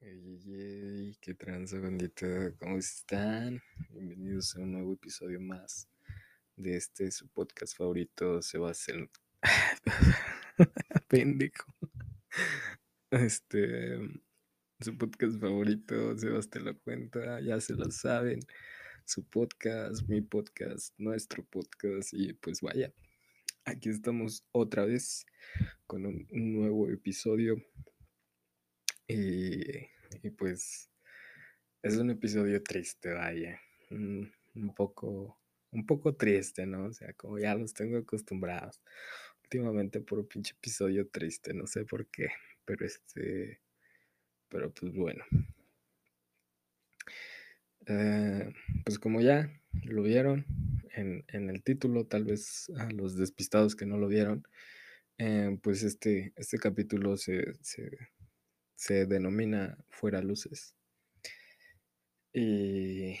Ey, ey, qué tranza, bandita, ¿cómo están? Bienvenidos a un nuevo episodio más de este su podcast favorito, Sebastián. Pendejo. Este, su podcast favorito, Sebastián la cuenta, ya se lo saben. Su podcast, mi podcast, nuestro podcast, y pues vaya, aquí estamos otra vez con un nuevo episodio y, pues es un episodio triste, vaya. Un, poco, un poco triste, ¿no? O sea, como ya los tengo acostumbrados. Últimamente por un pinche episodio triste, no sé por qué. Pero este. Pero pues bueno. Eh, pues como ya lo vieron en, en, el título, tal vez a los despistados que no lo vieron, eh, pues este, este capítulo se se denomina Fuera Luces. Y,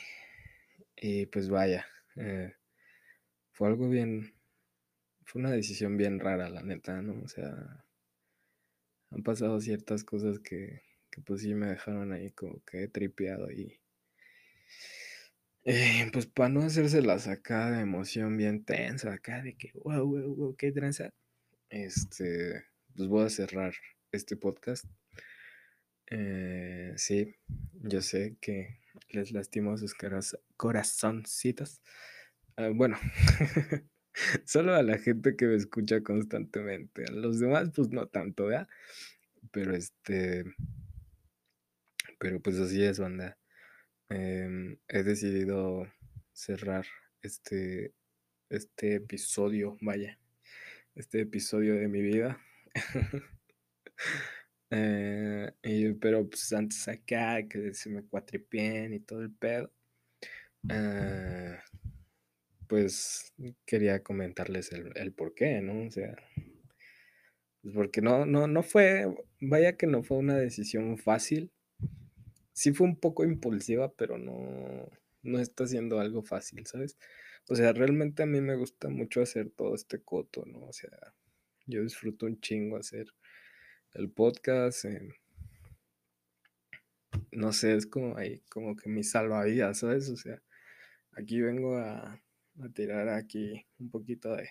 y pues vaya, eh, fue algo bien, fue una decisión bien rara, la neta, ¿no? O sea, han pasado ciertas cosas que, que pues sí me dejaron ahí como que tripeado y... Eh, pues para no hacerse la sacada de emoción bien tensa acá de que wow, wow, wow, qué tranza. Este, pues voy a cerrar este podcast eh, sí, yo sé que les lastimo sus corazoncitos. Uh, bueno, solo a la gente que me escucha constantemente. A los demás, pues no tanto, ¿verdad? Pero este. Pero pues así es, banda. Eh, he decidido cerrar este, este episodio, vaya, este episodio de mi vida. Eh, pero pues antes acá, que se me cuatripien y todo el pedo, eh, pues quería comentarles el, el, por qué, ¿no? O sea, pues porque no, no, no fue, vaya que no fue una decisión fácil. Sí fue un poco impulsiva, pero no, no está siendo algo fácil, ¿sabes? O sea, realmente a mí me gusta mucho hacer todo este coto, ¿no? O sea, yo disfruto un chingo hacer el podcast. No sé, es como ahí, como que mi salvavidas, ¿sabes? O sea, aquí vengo a, a tirar aquí un poquito de,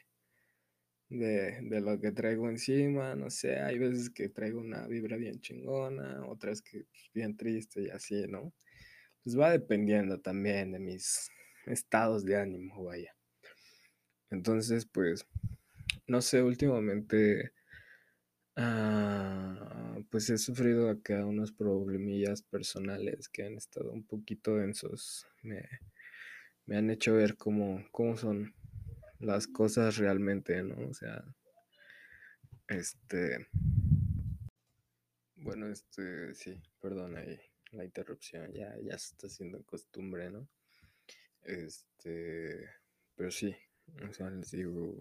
de, de, lo que traigo encima, no sé, hay veces que traigo una vibra bien chingona, otras que pues, bien triste y así, ¿no? Pues va dependiendo también de mis estados de ánimo, vaya. Entonces, pues, no sé, últimamente Ah, pues he sufrido acá unos problemillas personales que han estado un poquito densos. Me, me han hecho ver cómo, cómo son las cosas realmente, ¿no? O sea, este... Bueno, este, sí, perdón ahí la interrupción, ya, ya se está haciendo costumbre, ¿no? Este, pero sí, o sea, les digo,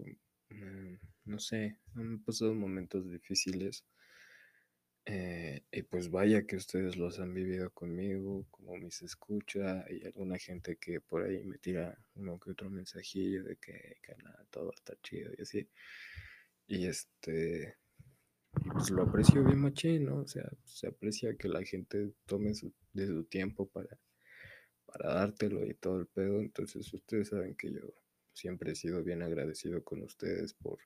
no sé, han pasado momentos difíciles. Eh, y pues vaya que ustedes los han vivido conmigo, como mis escucha, y alguna gente que por ahí me tira uno que otro mensajillo de que, que nada, todo está chido y así. Y este, pues lo aprecio bien machín, ¿no? O sea, se aprecia que la gente tome su, de su tiempo para, para dártelo y todo el pedo. Entonces ustedes saben que yo siempre he sido bien agradecido con ustedes por,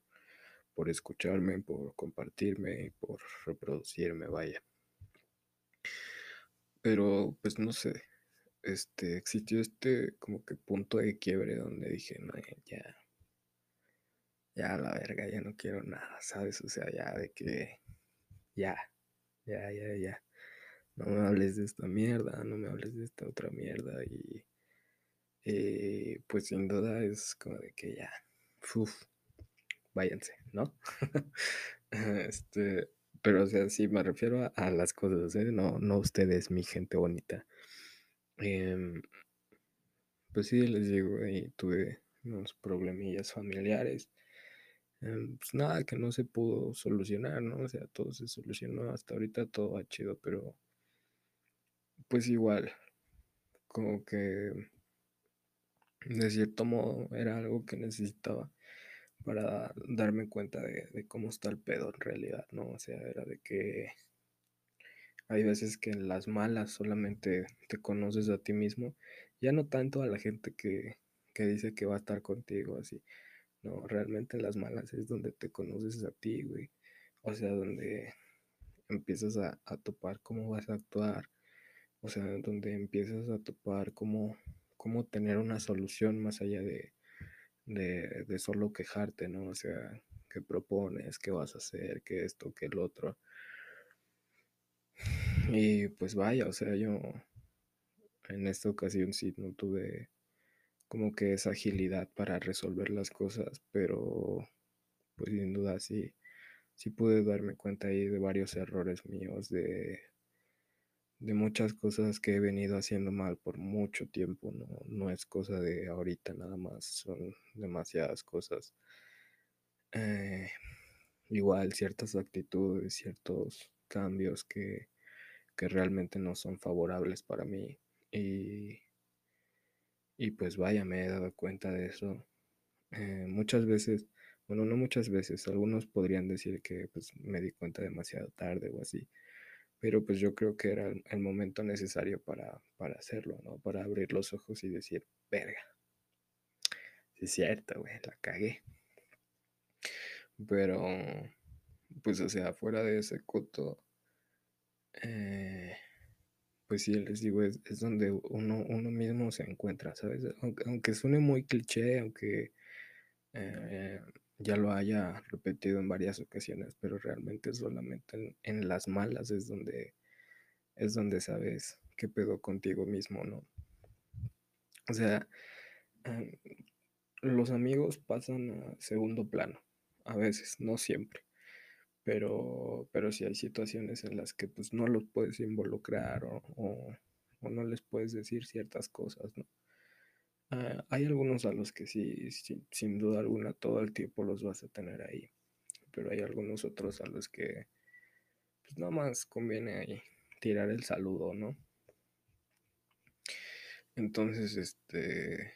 por escucharme, por compartirme y por reproducirme, vaya. Pero pues no sé, este existió este como que punto de quiebre donde dije, no, ya, ya la verga, ya no quiero nada, ¿sabes? O sea, ya de que, ya, ya, ya, ya. No me hables de esta mierda, no me hables de esta otra mierda y eh, pues sin duda es como de que ya, uf, váyanse, ¿no? este, pero o sea, sí me refiero a, las cosas, ¿eh? no, no ustedes, mi gente bonita. Eh, pues sí, les digo, tuve unos problemillas familiares. Eh, pues nada, que no se pudo solucionar, ¿no? O sea, todo se solucionó hasta ahorita, todo va chido, pero pues igual, como que de cierto modo era algo que necesitaba para darme cuenta de, cómo está el pedo en realidad, ¿no? O sea, era de que hay veces que en las malas solamente te conoces a ti mismo, ya no tanto a la gente que, que dice que va a estar contigo así. No, realmente en las malas es donde te conoces a ti, güey. O sea, donde empiezas a, a topar cómo vas a actuar. O sea, donde empiezas a topar cómo, cómo tener una solución más allá de, de, solo quejarte, ¿no? O sea, qué propones, qué vas a hacer, qué esto, qué el otro. Y pues vaya, o sea, yo en esta ocasión sí no tuve como que esa agilidad para resolver las cosas, pero pues sin duda sí, sí pude darme cuenta ahí de varios errores míos, de, de muchas cosas que he venido haciendo mal por mucho tiempo, no, no es cosa de ahorita nada más, son demasiadas cosas. Eh, igual ciertas actitudes, ciertos cambios que, que realmente no son favorables para mí y, y pues vaya, me he dado cuenta de eso. Eh, muchas veces, bueno, no muchas veces, algunos podrían decir que pues me di cuenta demasiado tarde o así, pero pues yo creo que era el, momento necesario para, para hacerlo, ¿no? Para abrir los ojos y decir, verga, sí es cierto, güey, la cagué. Pero, pues, o sea, fuera de ese coto, eh, pues sí, les digo, es, es donde uno, uno mismo se encuentra, ¿sabes? Aunque, aunque suene muy cliché, aunque eh, ya lo haya repetido en varias ocasiones, pero realmente solamente en, las malas es donde, es donde sabes qué pedo contigo mismo, ¿no? O sea, eh, los amigos pasan a segundo plano, a veces, no siempre. Pero, pero sí hay situaciones en las que pues no los puedes involucrar o, o- o no les puedes decir ciertas cosas, ¿no? Ah, hay algunos a los que sí, sin duda alguna, todo el tiempo los vas a tener ahí. Pero hay algunos otros a los que pues nada más conviene ahí tirar el saludo, ¿no? Entonces, este,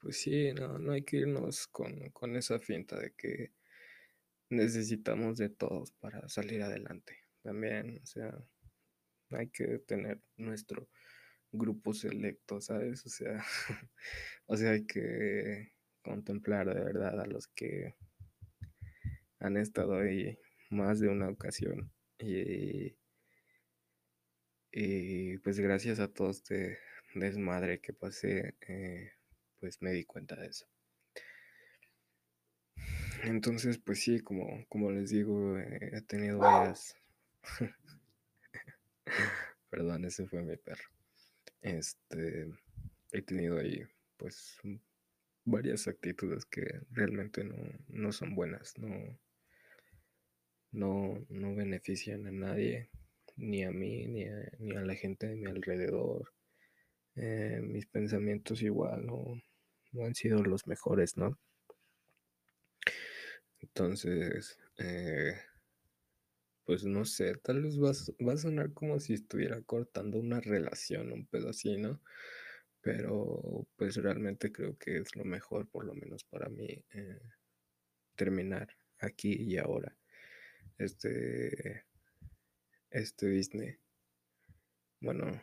pues sí, no, no hay que irnos con, con esa finta de que necesitamos de todos para salir adelante. También, o sea, hay que tener nuestro grupo selecto, ¿sabes? O sea, o sea, hay que contemplar de verdad a los que han estado ahí más de una ocasión. Y, y pues gracias a todo este desmadre que pasé, eh, pues me di cuenta de eso. Entonces, pues sí, como, como les digo, eh, he tenido varias... Perdón, ese fue mi perro. Este, he tenido ahí, pues, varias actitudes que realmente no, no son buenas, no, no, no benefician a nadie, ni a mí, ni a, ni a la gente de mi alrededor. Eh, mis pensamientos igual no, no han sido los mejores, ¿no? Entonces, eh, pues no sé, tal vez va, va a sonar como si estuviera cortando una relación, un pedo así, ¿no? Pero pues realmente creo que es lo mejor, por lo menos para mí, eh, terminar aquí y ahora este, este Disney, bueno,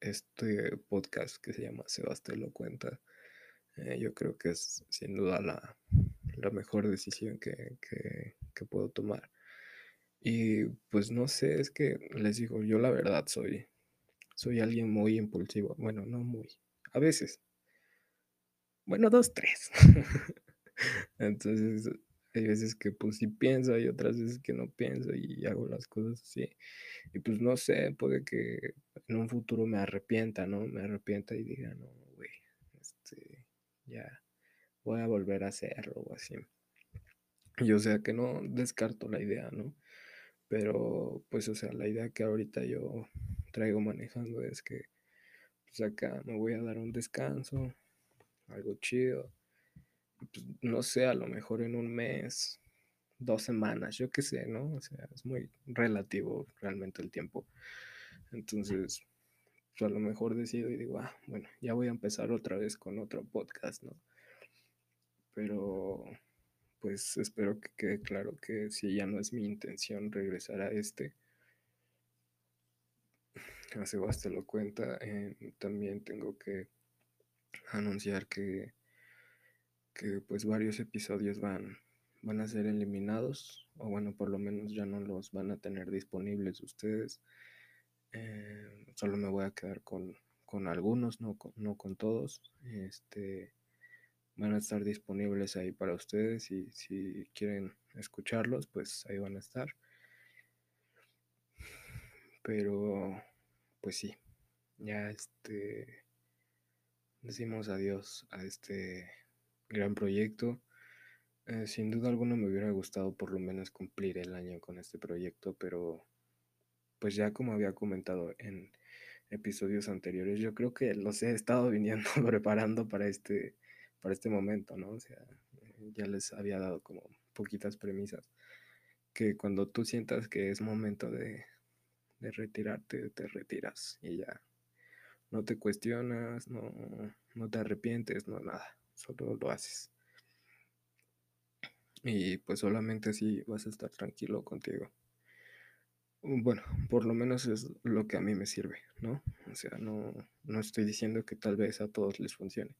este podcast que se llama Sebastián lo cuenta. eh, yo creo que es sin duda la, la mejor decisión que, que puedo tomar. Y pues no sé, es que les digo, yo la verdad soy, soy alguien muy impulsivo. Bueno, no muy. A veces. Bueno, dos, tres. Entonces, hay veces que pues sí pienso, hay otras veces que no pienso y hago las cosas así. Y pues no sé, puede que en un futuro me arrepienta, ¿no? Me arrepienta y diga, no, güey, este, ya voy a volver a hacerlo o así. Y o sea que no descarto la idea, ¿no? Pero pues o sea, la idea que ahorita yo traigo manejando es que pues acá me voy a dar un descanso, algo chido. Pues no sé, a lo mejor en un mes, dos semanas, yo qué sé, ¿no? O sea, es muy relativo realmente el tiempo. Entonces, pues a lo mejor decido y digo, ah, bueno, ya voy a empezar otra vez con otro podcast, ¿no? Pero pues espero que quede claro que si ya no es mi intención regresar a este, a Sebas te lo cuenta. Eh, también tengo que anunciar que, que pues varios episodios van, van a ser eliminados, o bueno, por lo menos ya no los van a tener disponibles ustedes. Eh, solo me voy a quedar con, con algunos, no con, no con todos. Este, van a estar disponibles ahí para ustedes y si quieren escucharlos, pues ahí van a estar. Pero, pues sí, ya este, decimos adiós a este gran proyecto. Eh, sin duda alguna me hubiera gustado por lo menos cumplir el año con este proyecto, pero pues ya como había comentado en episodios anteriores, yo creo que los he estado viniendo preparando para este, para este momento, ¿no? O sea, ya les había dado como poquitas premisas, que cuando tú sientas que es momento de, de retirarte, te retiras y ya no te cuestionas, no, no te arrepientes, no nada, solo lo haces. Y pues solamente así vas a estar tranquilo contigo. Bueno, por lo menos es lo que a mí me sirve, ¿no? O sea, no, no estoy diciendo que tal vez a todos les funcione,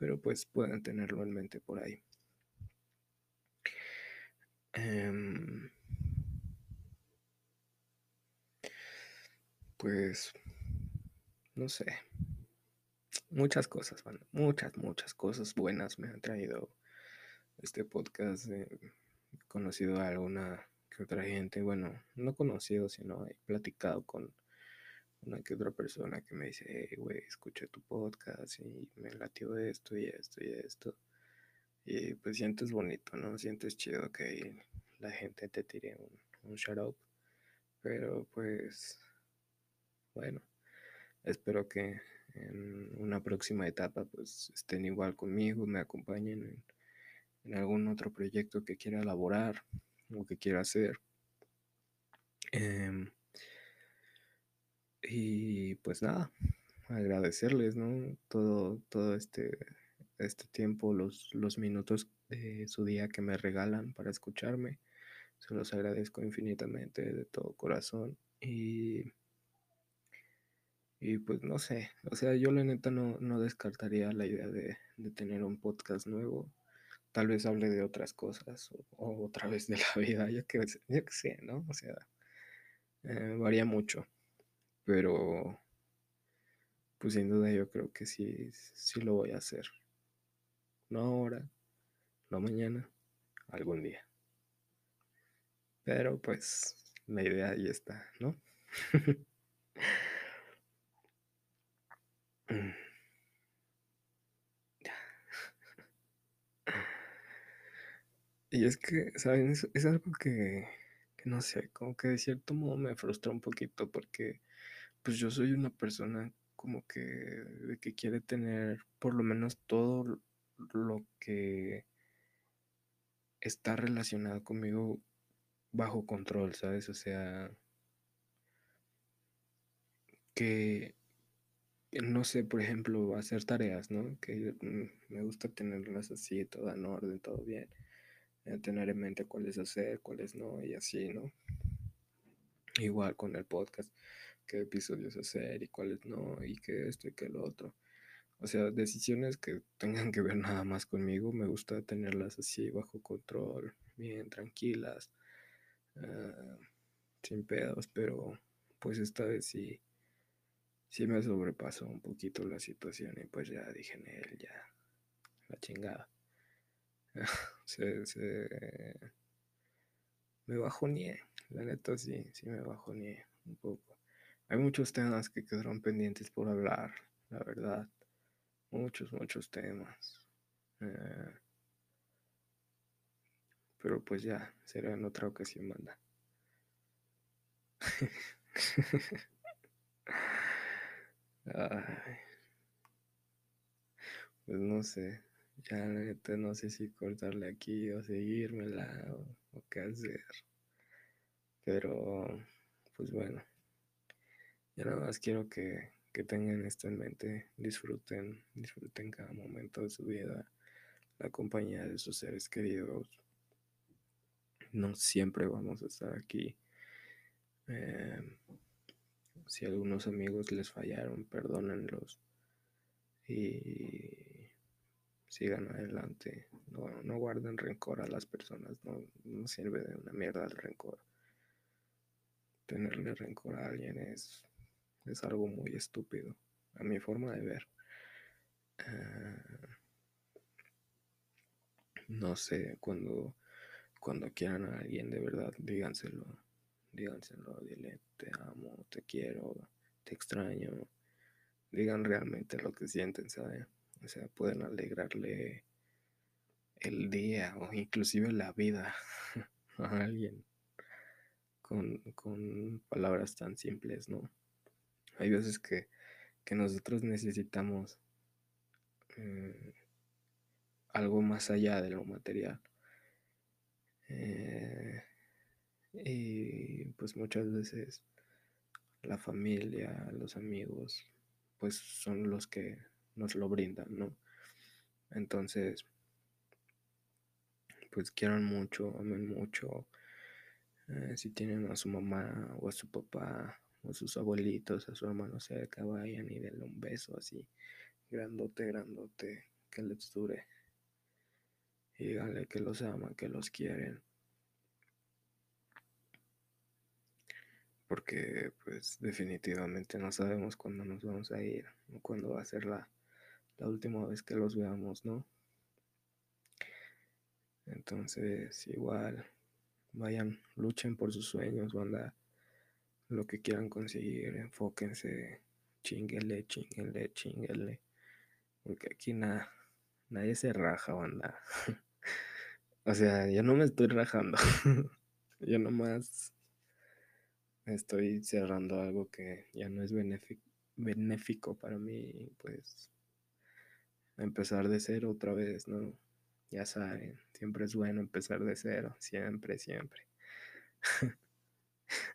pero pues pueden tenerlo en mente por ahí. Em, pues, no sé, muchas cosas, muchas, muchas cosas buenas me han traído este podcast. he conocido a alguna que otra gente, bueno, no conocido, sino he platicado con una que otra persona que me dice, hey, güey, escuché tu podcast y me latió esto y esto y esto. Y pues sientes bonito, ¿no? Sientes chido que la gente te tire un, un shout out. Pero pues, bueno, espero que en una próxima etapa pues estén igual conmigo, me acompañen en, algún otro proyecto que quiera elaborar o que quiera hacer. Eh, y pues nada, agradecerles, ¿no? Todo, todo este, este tiempo, los, los minutos de su día que me regalan para escucharme. Se los agradezco infinitamente de todo corazón. Y, y pues no sé, o sea, yo la neta no, no descartaría la idea de, de, tener un podcast nuevo. Tal vez hable de otras cosas o, otra vez de la vida, yo que, yo que sé, ¿no? O sea, eh, varía mucho. Pero, pues sin duda yo creo que sí, sí lo voy a hacer. No ahora, no mañana, algún día. Pero pues la idea ahí está, ¿no? y es que, ¿saben? Es, es algo que, que, no sé, como que de cierto modo me frustra un poquito porque pues yo soy una persona como que, de que quiere tener por lo menos todo lo que está relacionado conmigo bajo control, ¿sabes? O sea, que, no sé, por ejemplo, hacer tareas, ¿no? Que mm, me gusta tenerlas así, todo en orden, todo bien. Eh, tener en mente cuáles hacer, cuáles no, y así, ¿no? Igual con el podcast qué episodios hacer y cuáles no, y qué esto y qué lo otro. O sea, decisiones que tengan que ver nada más conmigo, me gusta tenerlas así bajo control, bien tranquilas, uh, sin pedos, pero pues esta vez sí, sí me sobrepasó un poquito la situación y pues ya dije en él, ya, la chingada. se, se, me bajoneé, la neta sí, sí me bajoneé un poco. Hay muchos temas que quedaron pendientes por hablar, la verdad. Muchos, muchos temas. Eh, pero pues ya, será en otra ocasión, manda. Ay. Pues no sé, ya no sé si cortarle aquí o seguírmela o, o qué hacer. Pero, pues bueno. Yo nada más quiero que, que tengan esto en mente, disfruten, disfruten cada momento de su vida, la compañía de sus seres queridos. No siempre vamos a estar aquí. Eh, si algunos amigos les fallaron, perdónenlos y sigan adelante. No, no guarden rencor a las personas, no, no sirve de una mierda el rencor. Tenerle rencor a alguien es, es algo muy estúpido, a mi forma de ver. Uh, no sé, cuando, cuando quieran a alguien de verdad, díganselo. Díganselo, dile, te amo, te quiero, te extraño. Digan realmente lo que sienten, ¿sabes? O sea, pueden alegrarle el día o inclusive la vida a alguien con, con palabras tan simples, ¿no? Hay veces que, que nosotros necesitamos eh, algo más allá de lo material. Eh, y pues muchas veces la familia, los amigos, pues son los que nos lo brindan, ¿no? Entonces, pues quieran mucho, amen mucho. Eh, si tienen a su mamá o a su papá a sus abuelitos, a su hermano cerca, vayan y denle un beso así, grandote, grandote, que les dure díganle que los aman, que los quieren. Porque pues definitivamente no sabemos cuándo nos vamos a ir o cuándo va a ser la, la última vez que los veamos, ¿no? Entonces, igual, vayan, luchen por sus sueños, banda, lo que quieran conseguir, enfóquense, chinguele, chinguele, chinguele, porque aquí nada, nadie se raja, banda. O sea, yo no me estoy rajando. yo nomás estoy cerrando algo que ya no es benéfico, para mí, pues empezar de cero otra vez, ¿no? Ya saben, siempre es bueno empezar de cero, siempre, siempre.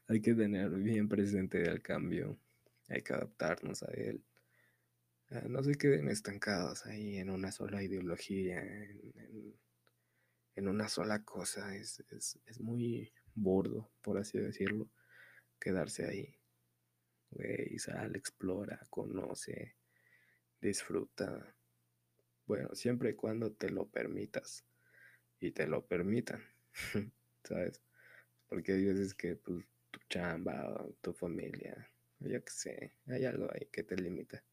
hay que tener bien presente el cambio, hay que adaptarnos a él. Ah, no se queden estancados ahí en una sola ideología, en una sola cosa. Es, muy bordo, por así decirlo, quedarse ahí. Güey, sal, explora, conoce, disfruta. Bueno, siempre y cuando te lo permitas y te lo permitan, ¿sabes? Porque hay veces que pues, tu chamba, tu familia, ya que sé, hay algo ahí que te limita.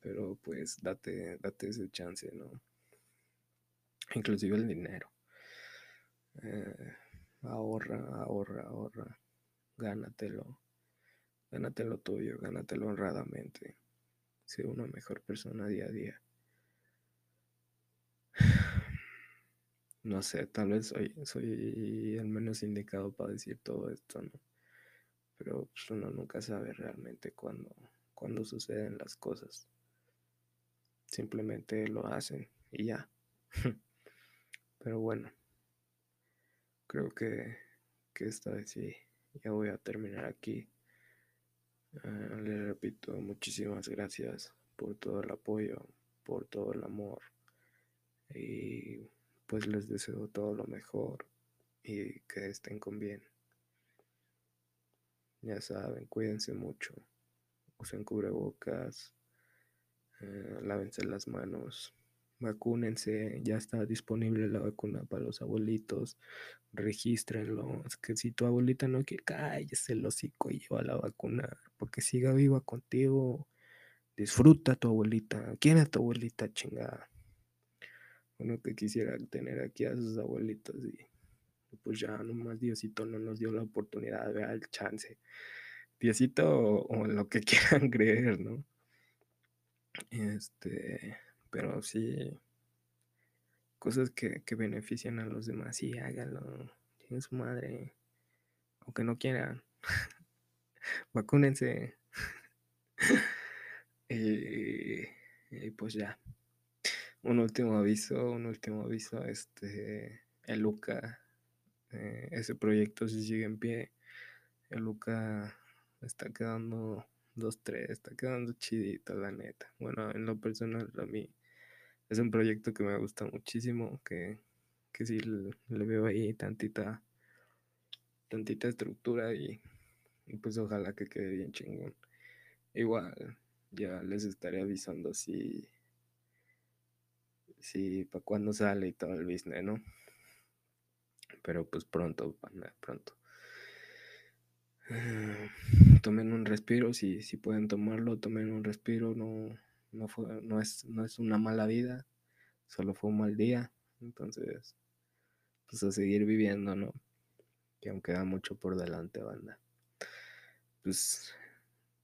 Pero pues date, date ese chance, ¿no? Inclusive el dinero. Eh, ahorra, ahorra, ahorra. Gánatelo. Gánatelo tuyo, gánatelo honradamente. Sé una mejor persona día a día. No sé, tal vez soy, soy el menos indicado para decir todo esto, ¿no? Pero pues, uno nunca sabe realmente cuándo, cuándo suceden las cosas. Simplemente lo hacen y ya. Pero bueno creo que, esta vez sí, ya voy a terminar aquí. Uh, le repito, muchísimas gracias por todo el apoyo, por todo el amor. Y pues les deseo todo lo mejor y que estén con bien. Ya saben, cuídense mucho. Usen cubrebocas, eh, lávense las manos, vacúnense, ya está disponible la vacuna para los abuelitos, regístrenlo. Es que si tu abuelita no quiere, cállese el hocico y lleva la vacuna, porque siga viva contigo. Disfruta a tu abuelita, ¿quién es tu abuelita chingada? Uno que quisiera tener aquí a sus abuelitos y pues ya nomás Diosito no nos dio la oportunidad, vea el chance. Diosito o, lo que quieran creer, ¿no? Este, pero sí, cosas que, benefician a los demás, sí, hágalo. Tiene su madre. Aunque no quieran. Vacúnense. y, pues ya. Un último aviso, un último aviso. Este, el Luca, eh, ese proyecto si sigue en pie. El Luca está quedando 2-3, está quedando chidito, la neta. Bueno, en lo personal, a mí es un proyecto que me gusta muchísimo, que, que sí le, veo ahí tantita, tantita estructura y, Y pues ojalá que quede bien chingón. Igual, ya les estaré avisando si. Si para cuándo sale y todo el business, ¿no? Pero pues pronto, pronto. tomen un respiro, si, si pueden tomarlo, tomen un respiro, no, no, fue, no, es, no es una mala vida, solo fue un mal día, entonces, pues a seguir viviendo, ¿no? Que aún queda mucho por delante, banda. Pues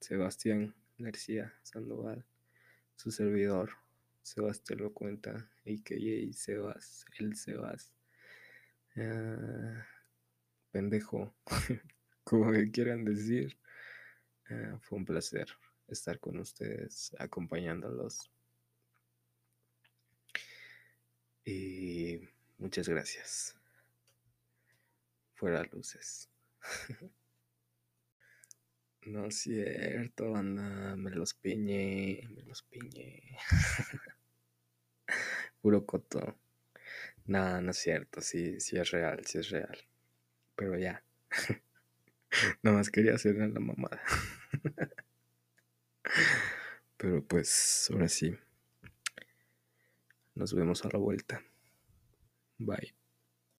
Sebastián García Sandoval, su servidor, Sebastián lo cuenta, y Sebas, el Sebas. Uh, pendejo, como que quieran decir. Uh, fue un placer estar con ustedes, acompañándolos. Y muchas gracias. Fuera luces. no es cierto, anda, me los piñé, me los piñé. Puro coto. No, no es cierto, sí, sí es real, sí es real. Pero ya. Nada más quería hacer la mamada. Pero pues, ahora sí. Nos vemos a la vuelta. Bye.